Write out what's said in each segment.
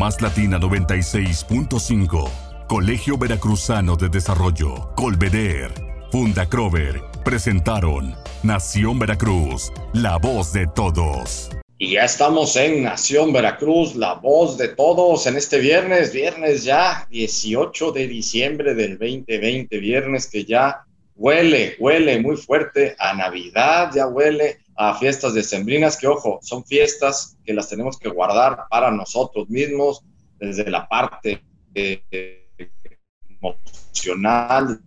Más Latina 96.5, Colegio Veracruzano de Desarrollo, Colveder, Funda Crover, presentaron Nación Veracruz, la voz de todos. Y ya estamos en Nación Veracruz, la voz de todos en este viernes, viernes ya 18 de diciembre del 2020, viernes que ya huele, huele muy fuerte a Navidad, ya huele a fiestas decembrinas, que ojo, son fiestas que las tenemos que guardar para nosotros mismos, desde la parte eh, emocional,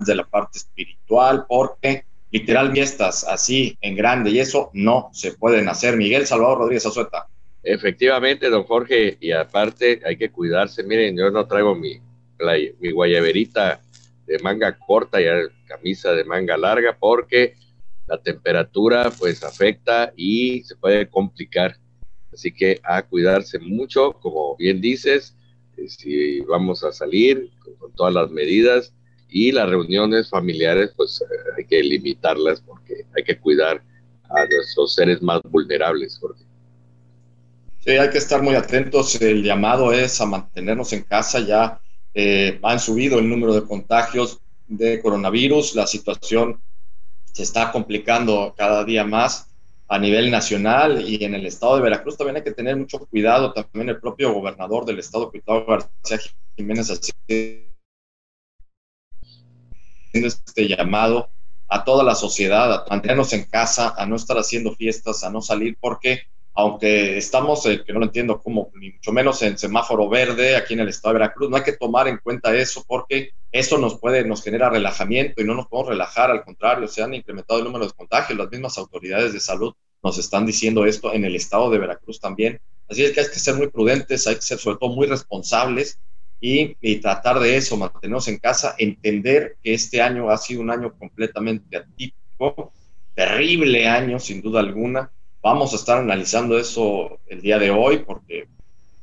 desde la parte espiritual, porque literal fiestas así en grande y eso no se pueden hacer. Miguel Salvador Rodríguez Azueta. Efectivamente, don Jorge, y aparte hay que cuidarse. Miren, yo no traigo mi, mi guayaberita de manga corta y camisa de manga larga porque la temperatura pues afecta y se puede complicar. Así que a cuidarse mucho, como bien dices, eh, si vamos a salir con todas las medidas, y las reuniones familiares pues eh, hay que limitarlas porque hay que cuidar a nuestros seres más vulnerables. Jorge. Sí, hay que estar muy atentos. El llamado es a mantenernos en casa. Ya eh, han subido el número de contagios de coronavirus. La situación se está complicando cada día más a nivel nacional y en el estado de Veracruz también hay que tener mucho cuidado. También el propio gobernador del estado, Cuitado García Jiménez, así este llamado a toda la sociedad a mantenernos en casa, a no estar haciendo fiestas, a no salir, porque aunque estamos, eh, que no lo entiendo como, ni mucho menos en semáforo verde aquí en el estado de Veracruz, no hay que tomar en cuenta eso porque eso nos puede, nos genera relajamiento y no nos podemos relajar, al contrario, se han incrementado el número de contagios, las mismas autoridades de salud nos están diciendo esto en el estado de Veracruz también. Así es que hay que ser muy prudentes, hay que ser sobre todo muy responsables y, tratar de eso, mantenernos en casa, entender que este año ha sido un año completamente atípico, terrible año sin duda alguna. Vamos a estar analizando eso el día de hoy porque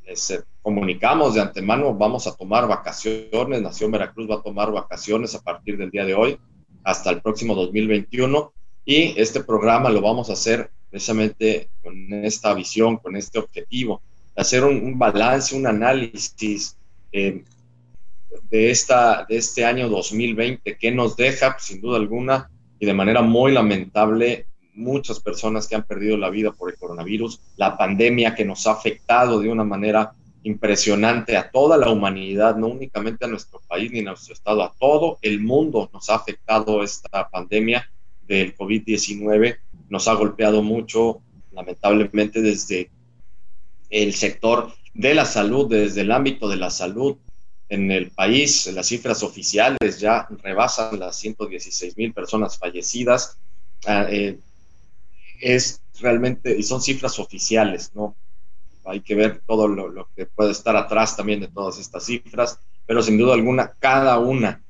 les eh, comunicamos de antemano, vamos a tomar vacaciones, Nación Veracruz va a tomar vacaciones a partir del día de hoy hasta el próximo 2021 y este programa lo vamos a hacer precisamente con esta visión, con este objetivo, hacer un, un balance, un análisis eh, de, esta, de este año 2020 que nos deja, pues, sin duda alguna, y de manera muy lamentable, muchas personas que han perdido la vida por el coronavirus, la pandemia que nos ha afectado de una manera impresionante a toda la humanidad, no únicamente a nuestro país ni a nuestro estado, a todo el mundo nos ha afectado esta pandemia del COVID-19, nos ha golpeado mucho, lamentablemente desde el sector de la salud, desde el ámbito de la salud en el país, las cifras oficiales ya rebasan las 116 mil personas fallecidas. Ah, eh, es realmente, y son cifras oficiales, ¿no? Hay que ver todo lo, que puede estar atrás también de todas estas cifras, pero sin duda alguna, cada una,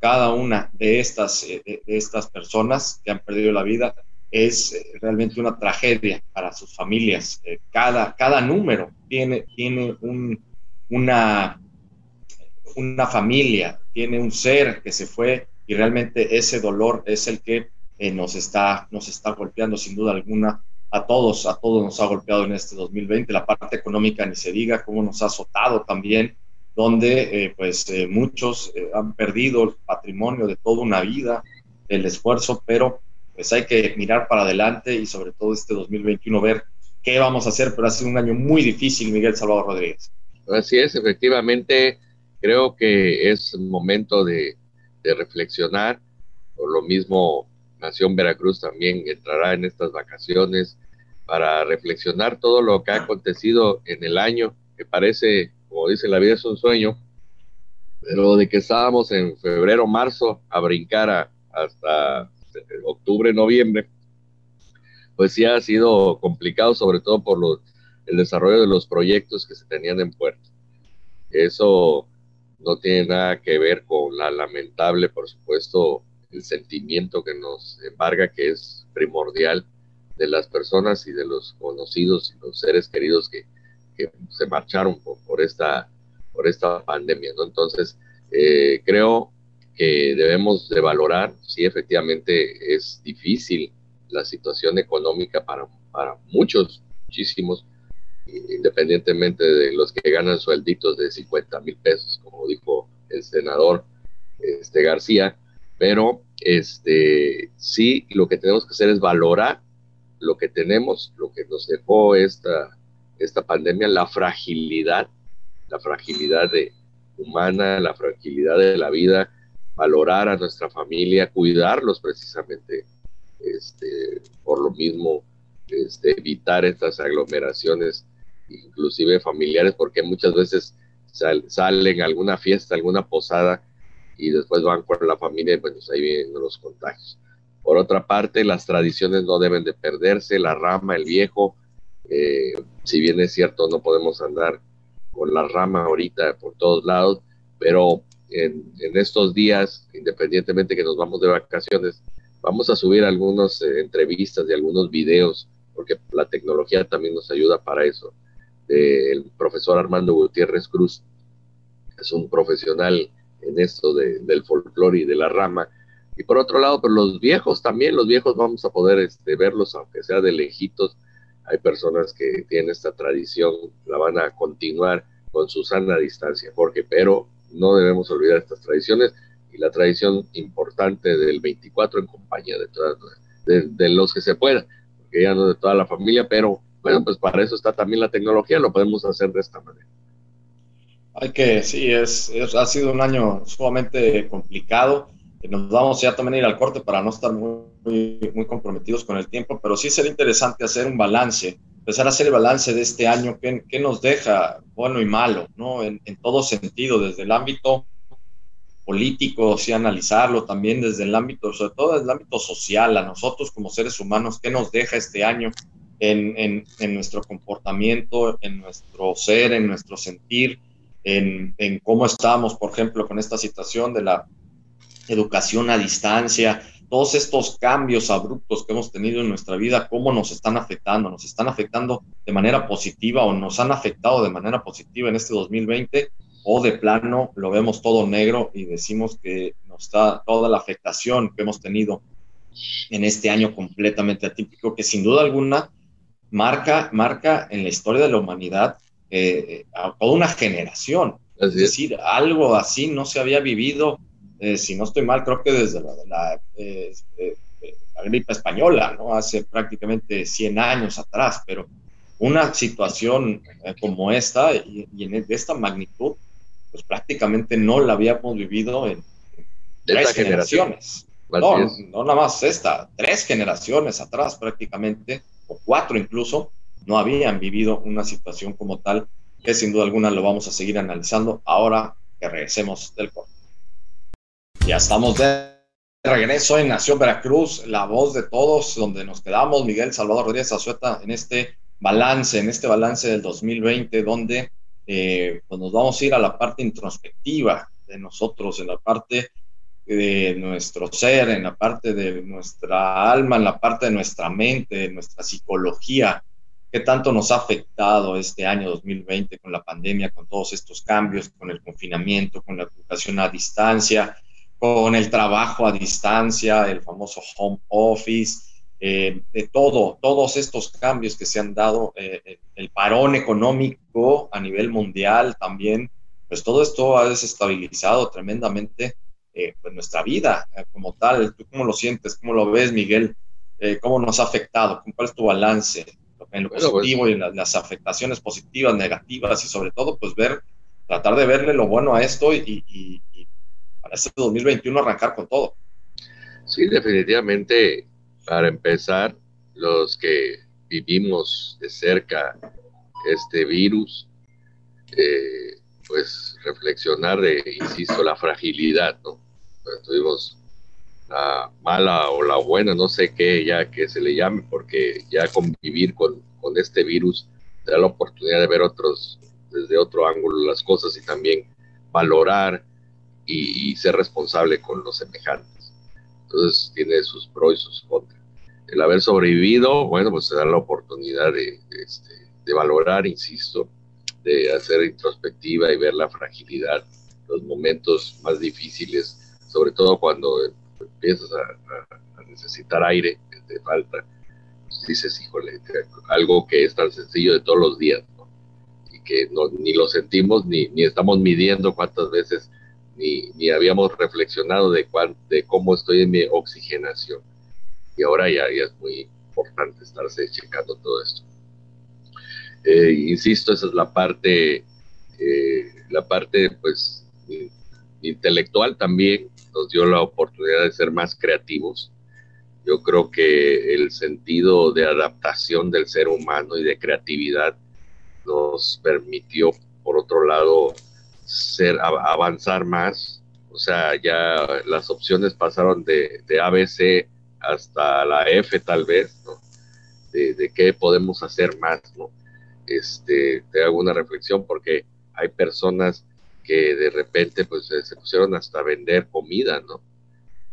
cada una de estas, eh, de estas personas que han perdido la vida es eh, realmente una tragedia para sus familias. Eh, cada, cada número tiene, tiene un, una, una familia, tiene un ser que se fue y realmente ese dolor es el que eh, nos, está, nos está golpeando sin duda alguna a todos, a todos nos ha golpeado en este 2020, la parte económica ni se diga, cómo nos ha azotado también, donde pues muchos han perdido el patrimonio de toda una vida, el esfuerzo, pero pues hay que mirar para adelante y sobre todo este 2021 ver qué vamos a hacer, pero ha sido un año muy difícil, Miguel Salvador Rodríguez. Así es, efectivamente, creo que es momento de, de reflexionar, por lo mismo Nación Veracruz también entrará en estas vacaciones para reflexionar todo lo que ha acontecido en el año, que parece, como dice la vida es un sueño, pero de que estábamos en febrero, marzo a brincar hasta octubre, noviembre, pues sí ha sido complicado, sobre todo por el desarrollo de los proyectos que se tenían en puerto. Eso no tiene nada que ver con la lamentable, por supuesto, el sentimiento que nos embarga, que es primordial de las personas y de los conocidos y los seres queridos que, se marcharon por, esta, por esta pandemia. Entonces, eh, creo que debemos de valorar, sí, efectivamente es difícil la situación económica para, para muchos, muchísimos, independientemente de los que ganan suelditos de 50 mil pesos, como dijo el senador este, García, pero este, sí lo que tenemos que hacer es valorar lo que tenemos, lo que nos dejó esta, esta pandemia, la fragilidad, la fragilidad de, humana, la fragilidad de la vida, valorar a nuestra familia, cuidarlos precisamente, este, por lo mismo, este, evitar estas aglomeraciones, inclusive familiares, porque muchas veces salen a alguna fiesta, alguna posada, y después van con la familia y pues ahí vienen los contagios. Por otra parte, las tradiciones no deben de perderse, la rama, el viejo, eh, si bien es cierto, no podemos andar con la rama ahorita por todos lados, pero en, estos días, independientemente que nos vamos de vacaciones, vamos a subir algunas eh, entrevistas y algunos videos, porque la tecnología también nos ayuda para eso. El profesor Armando Gutiérrez Cruz es un profesional en esto del folclore y de la rama. Y por otro lado, pues los viejos también, los viejos vamos a poder este, verlos, aunque sea de lejitos. Hay personas que tienen esta tradición, la van a continuar con su sana distancia, porque pero no debemos olvidar estas tradiciones y la tradición importante del 24 en compañía de, todas, de, los que se pueda, porque ya no de toda la familia, pero bueno, pues para eso está también la tecnología, lo podemos hacer de esta manera. Hay que, sí, es, ha sido un año sumamente complicado. Nos vamos ya también a ir al corte para no estar muy, muy, comprometidos con el tiempo, pero sí sería interesante hacer un balance, empezar a hacer el balance de este año, qué, qué nos deja bueno y malo, ¿no? En, en, todo sentido, desde el ámbito político, sí analizarlo también desde el ámbito, sobre todo desde el ámbito social, a nosotros como seres humanos, qué nos deja este año en, en, en nuestro comportamiento, en nuestro ser, en nuestro sentir, en, en, cómo estamos, por ejemplo, con esta situación de la educación a distancia, todos estos cambios abruptos que hemos tenido en nuestra vida, cómo nos están afectando, nos están afectando de manera positiva o nos han afectado de manera positiva en este 2020 o de plano lo vemos todo negro y decimos que nos está toda la afectación que hemos tenido en este año completamente atípico, que sin duda alguna marca, marca en la historia de la humanidad eh, a toda una generación. es. decir, algo así no se había vivido, eh, si no estoy mal, creo que desde la, eh, la, gripe española, ¿no? Hace prácticamente 100 años atrás, pero una situación como esta y, en, de esta magnitud, pues prácticamente no la habíamos vivido en, tres generaciones. No, no nada más esta, tres generaciones atrás prácticamente, o cuatro incluso, no habían vivido una situación como tal, que sin duda alguna lo vamos a seguir analizando ahora que regresemos del corte. Ya estamos de regreso en Nación Veracruz, la voz de todos, donde nos quedamos, Miguel Salvador Rodríguez Azueta, en este balance, en este balance del 2020, donde eh, pues nos vamos a ir a la parte introspectiva de nosotros, en la parte de nuestro ser, en la parte de nuestra alma, en la parte de nuestra mente, de nuestra psicología, qué tanto nos ha afectado este año 2020 con la pandemia, con todos estos cambios, con el confinamiento, con la educación a distancia, con el trabajo a distancia, el famoso home office, eh, de todo, todos estos cambios que se han dado, eh, el parón económico a nivel mundial también, pues todo esto ha desestabilizado tremendamente eh, pues nuestra vida como tal. ¿Tú cómo lo sientes? ¿Cómo lo ves, Miguel? ¿Cómo nos ha afectado? ¿Cuál es tu balance? En lo pues positivo y en las, afectaciones positivas, negativas y sobre todo, pues ver, tratar de verle lo bueno a esto y, para este 2021 arrancar con todo. Sí, definitivamente, para empezar, los que vivimos de cerca este virus, eh, pues reflexionar de, insisto, la fragilidad, ¿no? tuvimos la mala o la buena, no sé qué ya que se le llame, porque ya convivir con, con este virus te da la oportunidad de ver otros, desde otro ángulo las cosas y también valorar y, ser responsable con los semejantes. Entonces tiene sus pros y sus contras. El haber sobrevivido, bueno, pues te da la oportunidad de, este, de valorar, insisto, de hacer introspectiva y ver la fragilidad, los momentos más difíciles, sobre todo cuando empiezas a, necesitar aire, que te falta, pues dices, híjole, algo que es tan sencillo de todos los días, ¿no? que ni lo sentimos ni, ni estamos midiendo cuántas veces ni, ni habíamos reflexionado de, de cómo estoy en mi oxigenación. Y ahora ya, ya es muy importante estarse checando todo esto. Eh, insisto, esa es la parte, eh, la parte pues intelectual también nos dio la oportunidad de ser más creativos. Yo creo que el sentido de adaptación del ser humano y de creatividad nos permitió, por otro lado, ser, avanzar más. O sea, ya las opciones pasaron de, de ABC hasta la F tal vez, ¿no? De, qué podemos hacer más, ¿no? Este, te hago una reflexión porque hay personas que de repente pues se pusieron hasta vender comida, ¿no?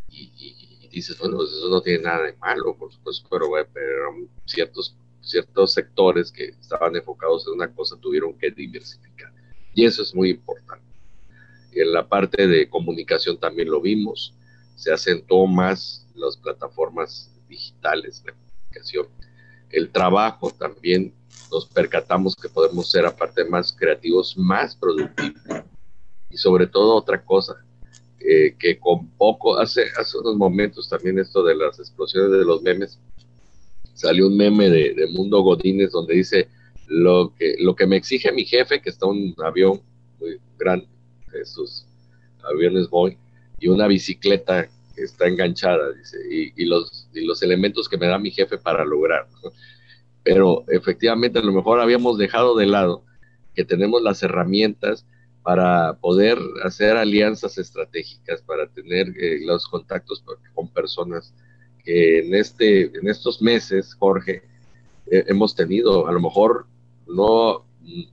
Y, dices, bueno, pues eso no tiene nada de malo, por supuesto, pero, pero ciertos, ciertos sectores que estaban enfocados en una cosa tuvieron que diversificar. Y eso es muy importante. En la parte de comunicación también lo vimos, se acentuó más las plataformas digitales de comunicación. El trabajo también nos percatamos que podemos ser, aparte más creativos, más productivos. Y sobre todo otra cosa, eh, que con poco, hace, hace unos momentos también esto de las explosiones de los memes, salió un meme de, de Mundo Godínez donde dice, lo que, lo que me exige mi jefe, que está un avión muy grande, esos aviones voy, y una bicicleta que está enganchada, dice, y, los, y los elementos que me da mi jefe para lograr. Pero efectivamente a lo mejor habíamos dejado de lado que tenemos las herramientas para poder hacer alianzas estratégicas, para tener eh, los contactos con personas que en, este, en estos meses, Jorge, eh, hemos tenido. A lo mejor no,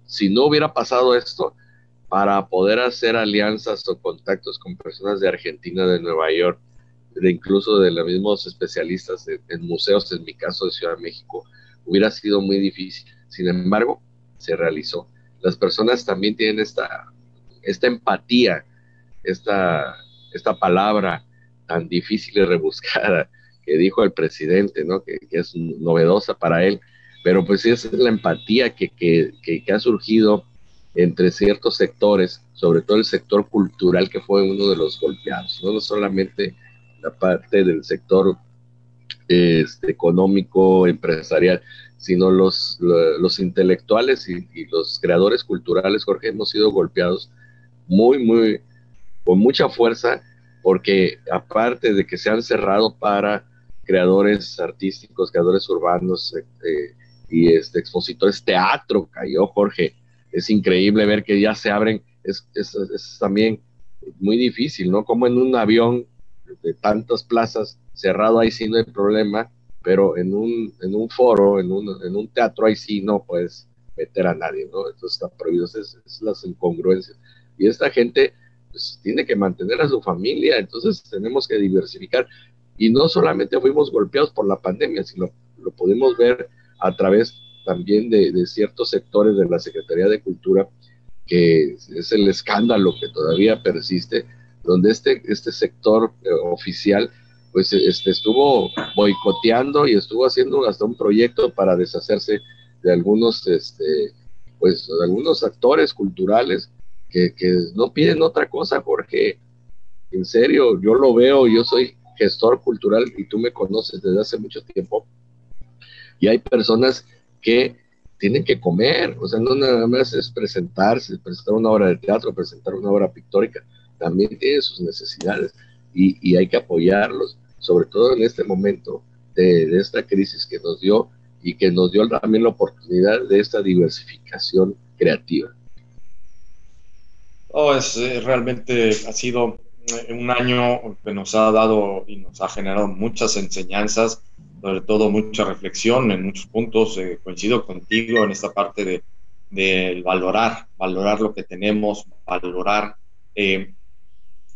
si no hubiera pasado esto, para poder hacer alianzas o contactos con personas de Argentina, de Nueva York, de incluso de los mismos especialistas en, museos, en mi caso de Ciudad de México, hubiera sido muy difícil. Sin embargo, se realizó. Las personas también tienen esta, esta empatía, esta, esta palabra tan difícil y rebuscada que dijo el presidente, ¿no? que, es novedosa para él, pero pues esa es la empatía que, que, que, ha surgido entre ciertos sectores, sobre todo el sector cultural que fue uno de los golpeados, no solamente la parte del sector este, económico, empresarial, sino los, los intelectuales y, y, los creadores culturales, Jorge, hemos sido golpeados muy, muy, con mucha fuerza, porque aparte de que se han cerrado para creadores artísticos, creadores urbanos, eh, y este, expositores, teatro cayó, Jorge. Es increíble ver que ya se abren, es, es, también muy difícil, ¿no? Como en un avión de tantas plazas cerrado ahí sí no hay problema, pero en un, en un foro, en un, en un teatro ahí sí no puedes meter a nadie, ¿no? Entonces está prohibido, es, es las incongruencias. Y esta gente pues, tiene que mantener a su familia, entonces tenemos que diversificar. Y no solamente fuimos golpeados por la pandemia, sino lo pudimos ver a través también de, ciertos sectores de la Secretaría de Cultura, que es el escándalo que todavía persiste, donde este, este sector eh, oficial pues este, estuvo boicoteando y estuvo haciendo hasta un proyecto para deshacerse de algunos, este, pues, de algunos actores culturales que, no piden otra cosa, porque en serio, yo lo veo, yo soy gestor cultural y tú me conoces desde hace mucho tiempo y hay personas que tienen que comer, o sea, no nada más es presentarse, presentar una obra de teatro, presentar una obra pictórica, también tiene sus necesidades y, y hay que apoyarlos, sobre todo en este momento de, de, esta crisis que nos dio y que nos dio también la oportunidad de esta diversificación creativa. Oh, es, eh, realmente ha sido eh, un año que nos ha dado y nos ha generado muchas enseñanzas sobre todo mucha reflexión en muchos puntos. Eh, coincido contigo en esta parte de, de, valorar, valorar lo que tenemos, valorar eh,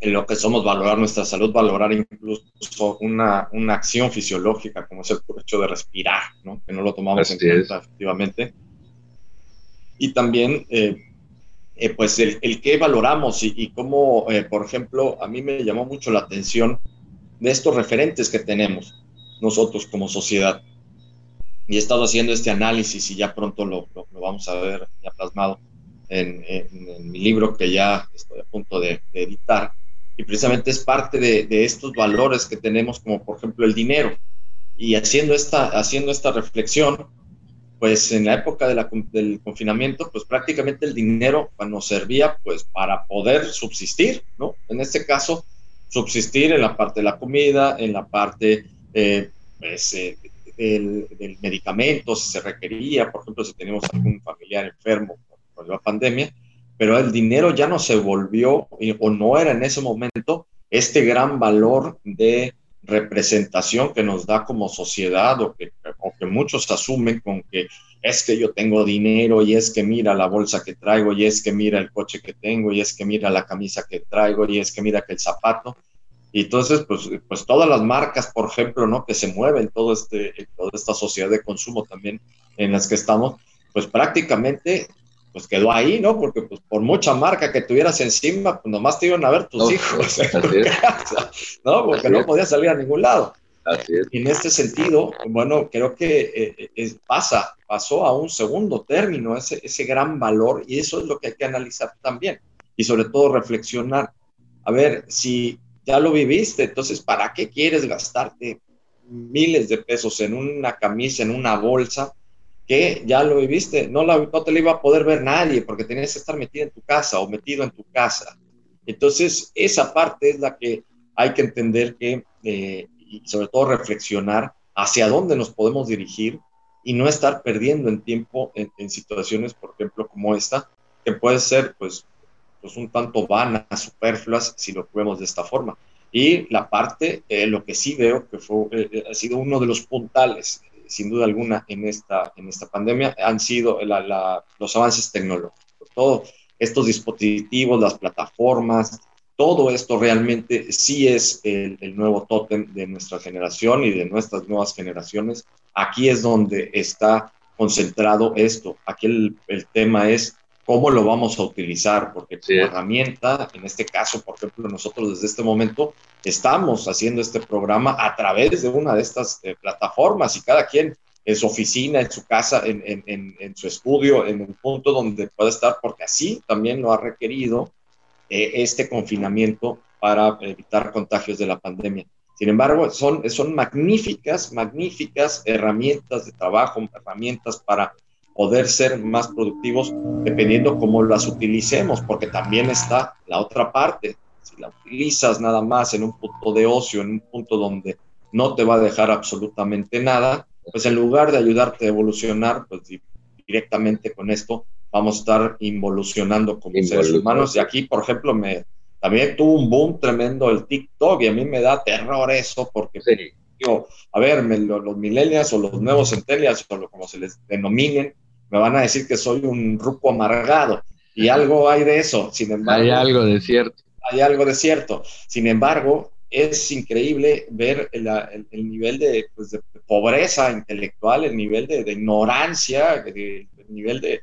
lo que somos, valorar nuestra salud, valorar incluso una, una acción fisiológica como es el hecho de respirar, ¿no? que no lo tomamos en cuenta efectivamente. Y también, eh, eh, pues, el, qué valoramos y, cómo, por ejemplo, a mí me llamó mucho la atención de estos referentes que tenemos nosotros como sociedad. Y he estado haciendo este análisis y ya pronto lo, lo, vamos a ver ya plasmado en, mi libro que ya estoy a punto de, editar, y precisamente es parte de, de, estos valores que tenemos, como por ejemplo el dinero. Y haciendo esta, haciendo esta reflexión, pues en la época de la, del confinamiento, pues prácticamente el dinero nos servía pues para poder subsistir, ¿no? En este caso, subsistir en la parte de la comida, en la parte eh, pues, eh, del, del, medicamento, si se requería, por ejemplo, si tenemos algún familiar enfermo por, la pandemia, pero el dinero ya no se volvió o no era en ese momento este gran valor de representación que nos da como sociedad o que, o que muchos asumen con que es que yo tengo dinero y es que mira la bolsa que traigo y es que mira el coche que tengo y es que mira la camisa que traigo y es que mira que el zapato. Y entonces, pues, pues todas las marcas, por ejemplo, ¿no? Que se mueven todo este, toda esta sociedad de consumo también en las que estamos, pues prácticamente pues quedó ahí, ¿no? Porque pues por mucha marca que tuvieras encima, pues nomás te iban a ver tus hijos ¿no? Porque no podías salir a ningún lado. Y en este sentido, bueno, creo que eh, pasa, pasó a un segundo término ese, ese gran valor y eso es lo que hay que analizar también y sobre todo reflexionar. A ver, si ya lo viviste, entonces, ¿para qué quieres gastarte miles de pesos en una camisa, en una bolsa? Que ya lo viviste, no, la, no te lo iba a poder ver nadie porque tenías que estar metido en tu casa o metido en tu casa. Entonces, esa parte es la que hay que entender que, eh, y sobre todo reflexionar hacia dónde nos podemos dirigir y no estar perdiendo en tiempo en, situaciones, por ejemplo, como esta, que puede ser, pues, pues un tanto vanas, superfluas, si lo vemos de esta forma. Y la parte, eh, lo que sí veo que fue, eh, ha sido uno de los puntales sin duda alguna, en esta, en esta pandemia han sido los avances tecnológicos. Todos estos dispositivos, las plataformas, todo esto realmente sí es el, nuevo tótem de nuestra generación y de nuestras nuevas generaciones. Aquí es donde está concentrado esto. Aquí el, el tema es cómo lo vamos a utilizar, porque como herramienta, en este caso, por ejemplo, nosotros desde este momento estamos haciendo este programa a través de una de estas eh, plataformas y cada quien en su oficina, en su casa, en, en, en, su estudio, en un punto donde pueda estar, porque así también lo ha requerido eh, este confinamiento para evitar contagios de la pandemia. Sin embargo, son, son magníficas, magníficas herramientas de trabajo, herramientas para poder ser más productivos dependiendo cómo las utilicemos, porque también está la otra parte. Si la utilizas nada más en un punto de ocio, en un punto donde no te va a dejar absolutamente nada, pues en lugar de ayudarte a evolucionar, pues directamente con esto vamos a estar involucionando como seres humanos. Y aquí, por ejemplo, me, también tuvo un boom tremendo el TikTok y a mí me da terror eso porque, digo, a ver, los millennials o los nuevos centennials o como se les denominen, me van a decir que soy un rupo amargado. Y algo hay de eso, sin embargo. Hay algo de cierto. Hay algo de cierto. Sin embargo, es increíble ver el, el, nivel de, pues, de, pobreza intelectual, el nivel de, de ignorancia, el nivel de,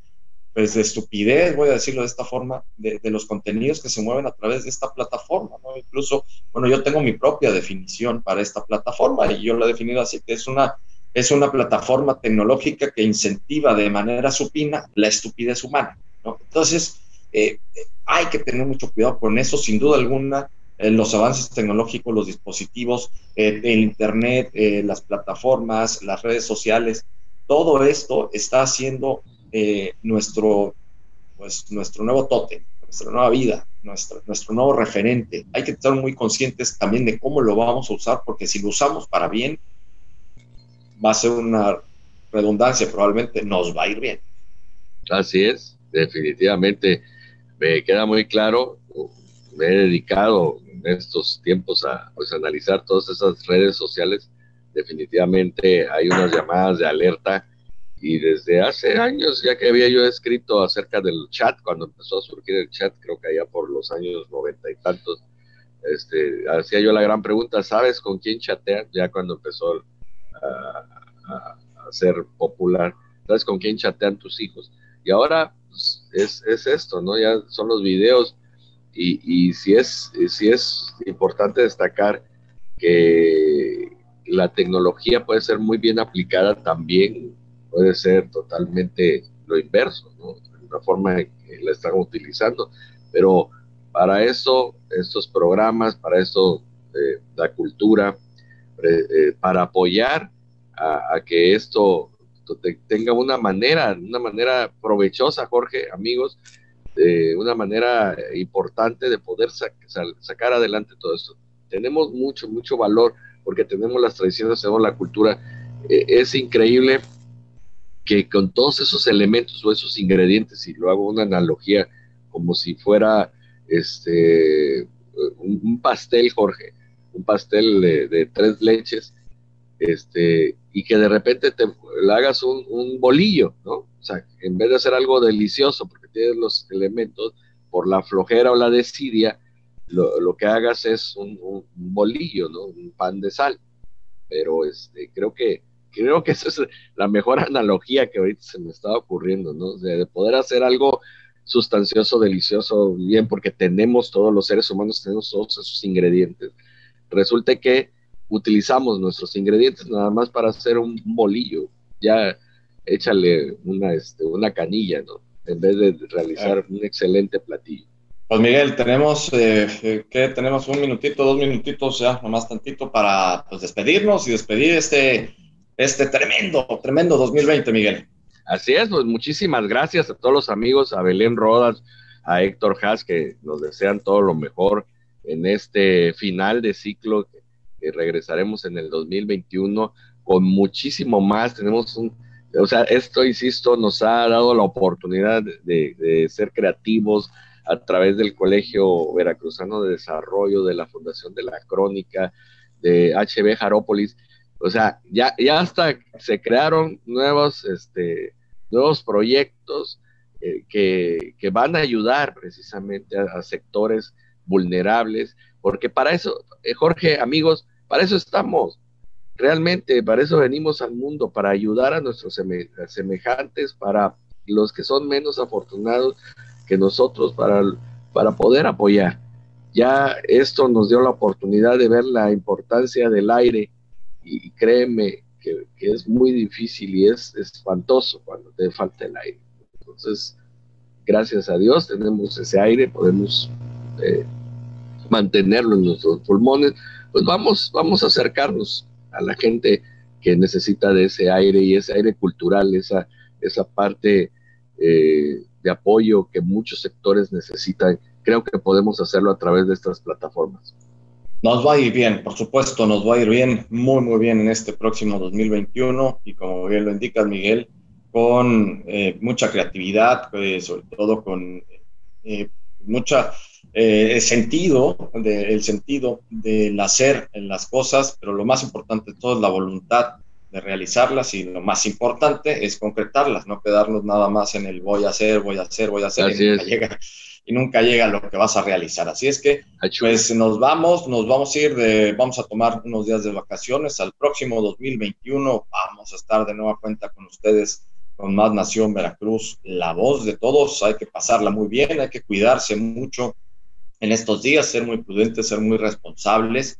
pues, de estupidez, voy a decirlo de esta forma, de, los contenidos que se mueven a través de esta plataforma. ¿no? Incluso, bueno, yo tengo mi propia definición para esta plataforma y yo lo he definido así, que es una es una plataforma tecnológica que incentiva de manera supina la estupidez humana. Entonces, eh, hay que tener mucho cuidado con eso, sin duda alguna. Eh, los avances tecnológicos, los dispositivos, eh, el Internet, las plataformas, las redes sociales, todo esto está haciendo nuestro, pues, nuestro nuevo tótem, nuestra nueva vida, nuestro, nuestro nuevo referente. Hay que estar muy conscientes también de cómo lo vamos a usar, porque si lo usamos para bien, va a ser una redundancia, probablemente nos va a ir bien. Así es, definitivamente me queda muy claro. Me he dedicado en estos tiempos a pues, analizar todas esas redes sociales. Definitivamente hay unas llamadas de alerta y desde hace años, ya que había yo escrito acerca del chat, cuando empezó a surgir el chat, creo que allá por los años noventa y tantos, este, hacía yo la gran pregunta, ¿sabes con quién chatear? Ya cuando empezó a, ser popular, ¿sabes con quién chatean tus hijos? Y ahora pues, es, es, esto, ¿no? Ya son los videos y, y si, es, si es importante destacar que la tecnología puede ser muy bien aplicada también, puede ser totalmente lo inverso, ¿no? la forma en que la están utilizando, pero para eso, estos programas, para eso, eh, la cultura, eh, para apoyar a, que esto tenga una manera, una manera provechosa, Jorge, amigos, una manera importante de poder sacar adelante todo esto. Tenemos mucho, mucho valor porque tenemos las tradiciones, tenemos la cultura. Eh, es increíble que con todos esos elementos o esos ingredientes, y lo hago una analogía como si fuera este un, pastel, Jorge, un pastel de, tres leches, este, y que de repente te le hagas un, bolillo, ¿no? O sea, en vez de hacer algo delicioso, porque tienes los elementos, por la flojera o la desidia, lo, que hagas es un, bolillo, ¿no? Un pan de sal. Pero este, creo que creo que esa es la mejor analogía que ahorita se me está ocurriendo, ¿no? De, poder hacer algo sustancioso, delicioso, bien, porque tenemos todos los seres humanos, tenemos todos esos ingredientes. Resulta que utilizamos nuestros ingredientes nada más para hacer un bolillo, ya échale una, este, una canilla, ¿no? En vez de realizar un excelente platillo. Pues Miguel, tenemos, eh, ¿qué? Tenemos un minutito, dos minutitos ya, nomás tantito para pues, despedirnos y despedir este, este tremendo, tremendo 2020, Miguel. Así es, pues muchísimas gracias a todos los amigos, a Belén Rodas, a Héctor Haas, que nos desean todo lo mejor en este final de ciclo que regresaremos en el 2021 con muchísimo más. Tenemos un, o sea, esto, insisto, nos ha dado la oportunidad de, ser creativos, a través del Colegio Veracruzano de Desarrollo, de la Fundación de la Crónica, de HB Jarópolis. O sea, ya, ya hasta se crearon nuevos, este, nuevos proyectos eh, que, van a ayudar precisamente a, sectores vulnerables, porque para eso, eh, Jorge, amigos, para eso estamos. Realmente, para eso venimos al mundo, para ayudar a nuestros semejantes, para los que son menos afortunados, que nosotros para, para poder apoyar. Ya esto nos dio la oportunidad de ver la importancia del aire y, créeme que, es muy difícil y es, espantoso cuando te falta el aire. Entonces, gracias a Dios tenemos ese aire, podemos eh, mantenerlo en nuestros pulmones. Pues vamos, vamos a acercarnos a la gente que necesita de ese aire y ese aire cultural, esa, esa parte eh, de apoyo que muchos sectores necesitan. Creo que podemos hacerlo a través de estas plataformas. Nos va a ir bien, por supuesto, nos va a ir bien, muy, muy bien en este próximo 2021 y como bien lo indicas, Miguel, con eh, mucha creatividad, pues, sobre todo con eh, mucha eh, sentido, de, el sentido del hacer en las cosas, pero lo más importante de todo es la voluntad de realizarlas y lo más importante es concretarlas, no quedarnos nada más en el voy a hacer, voy a hacer, voy a hacer y nunca, llega, y nunca, llega, lo que vas a realizar. Así es que pues nos vamos, nos vamos a ir de, vamos a tomar unos días de vacaciones. Al próximo 2021, vamos a estar de nueva cuenta con ustedes con Más Nación Veracruz, la voz de todos, hay que pasarla muy bien, hay que cuidarse mucho en estos días, ser muy prudentes, ser muy responsables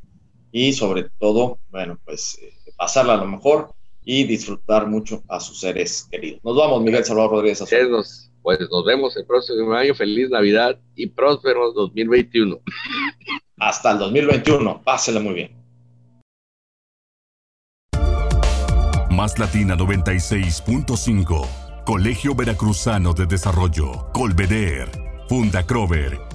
y sobre todo, bueno, pues eh, pasarla a lo mejor y disfrutar mucho a sus seres queridos. Nos vamos, Miguel Salvador Rodríguez. Nos, pues nos vemos el próximo año. Feliz Navidad y próspero 2021. Hasta el 2021. Pásela muy bien. Más Latina 96.5. Colegio Veracruzano de Desarrollo. Colveder. Funda Crover.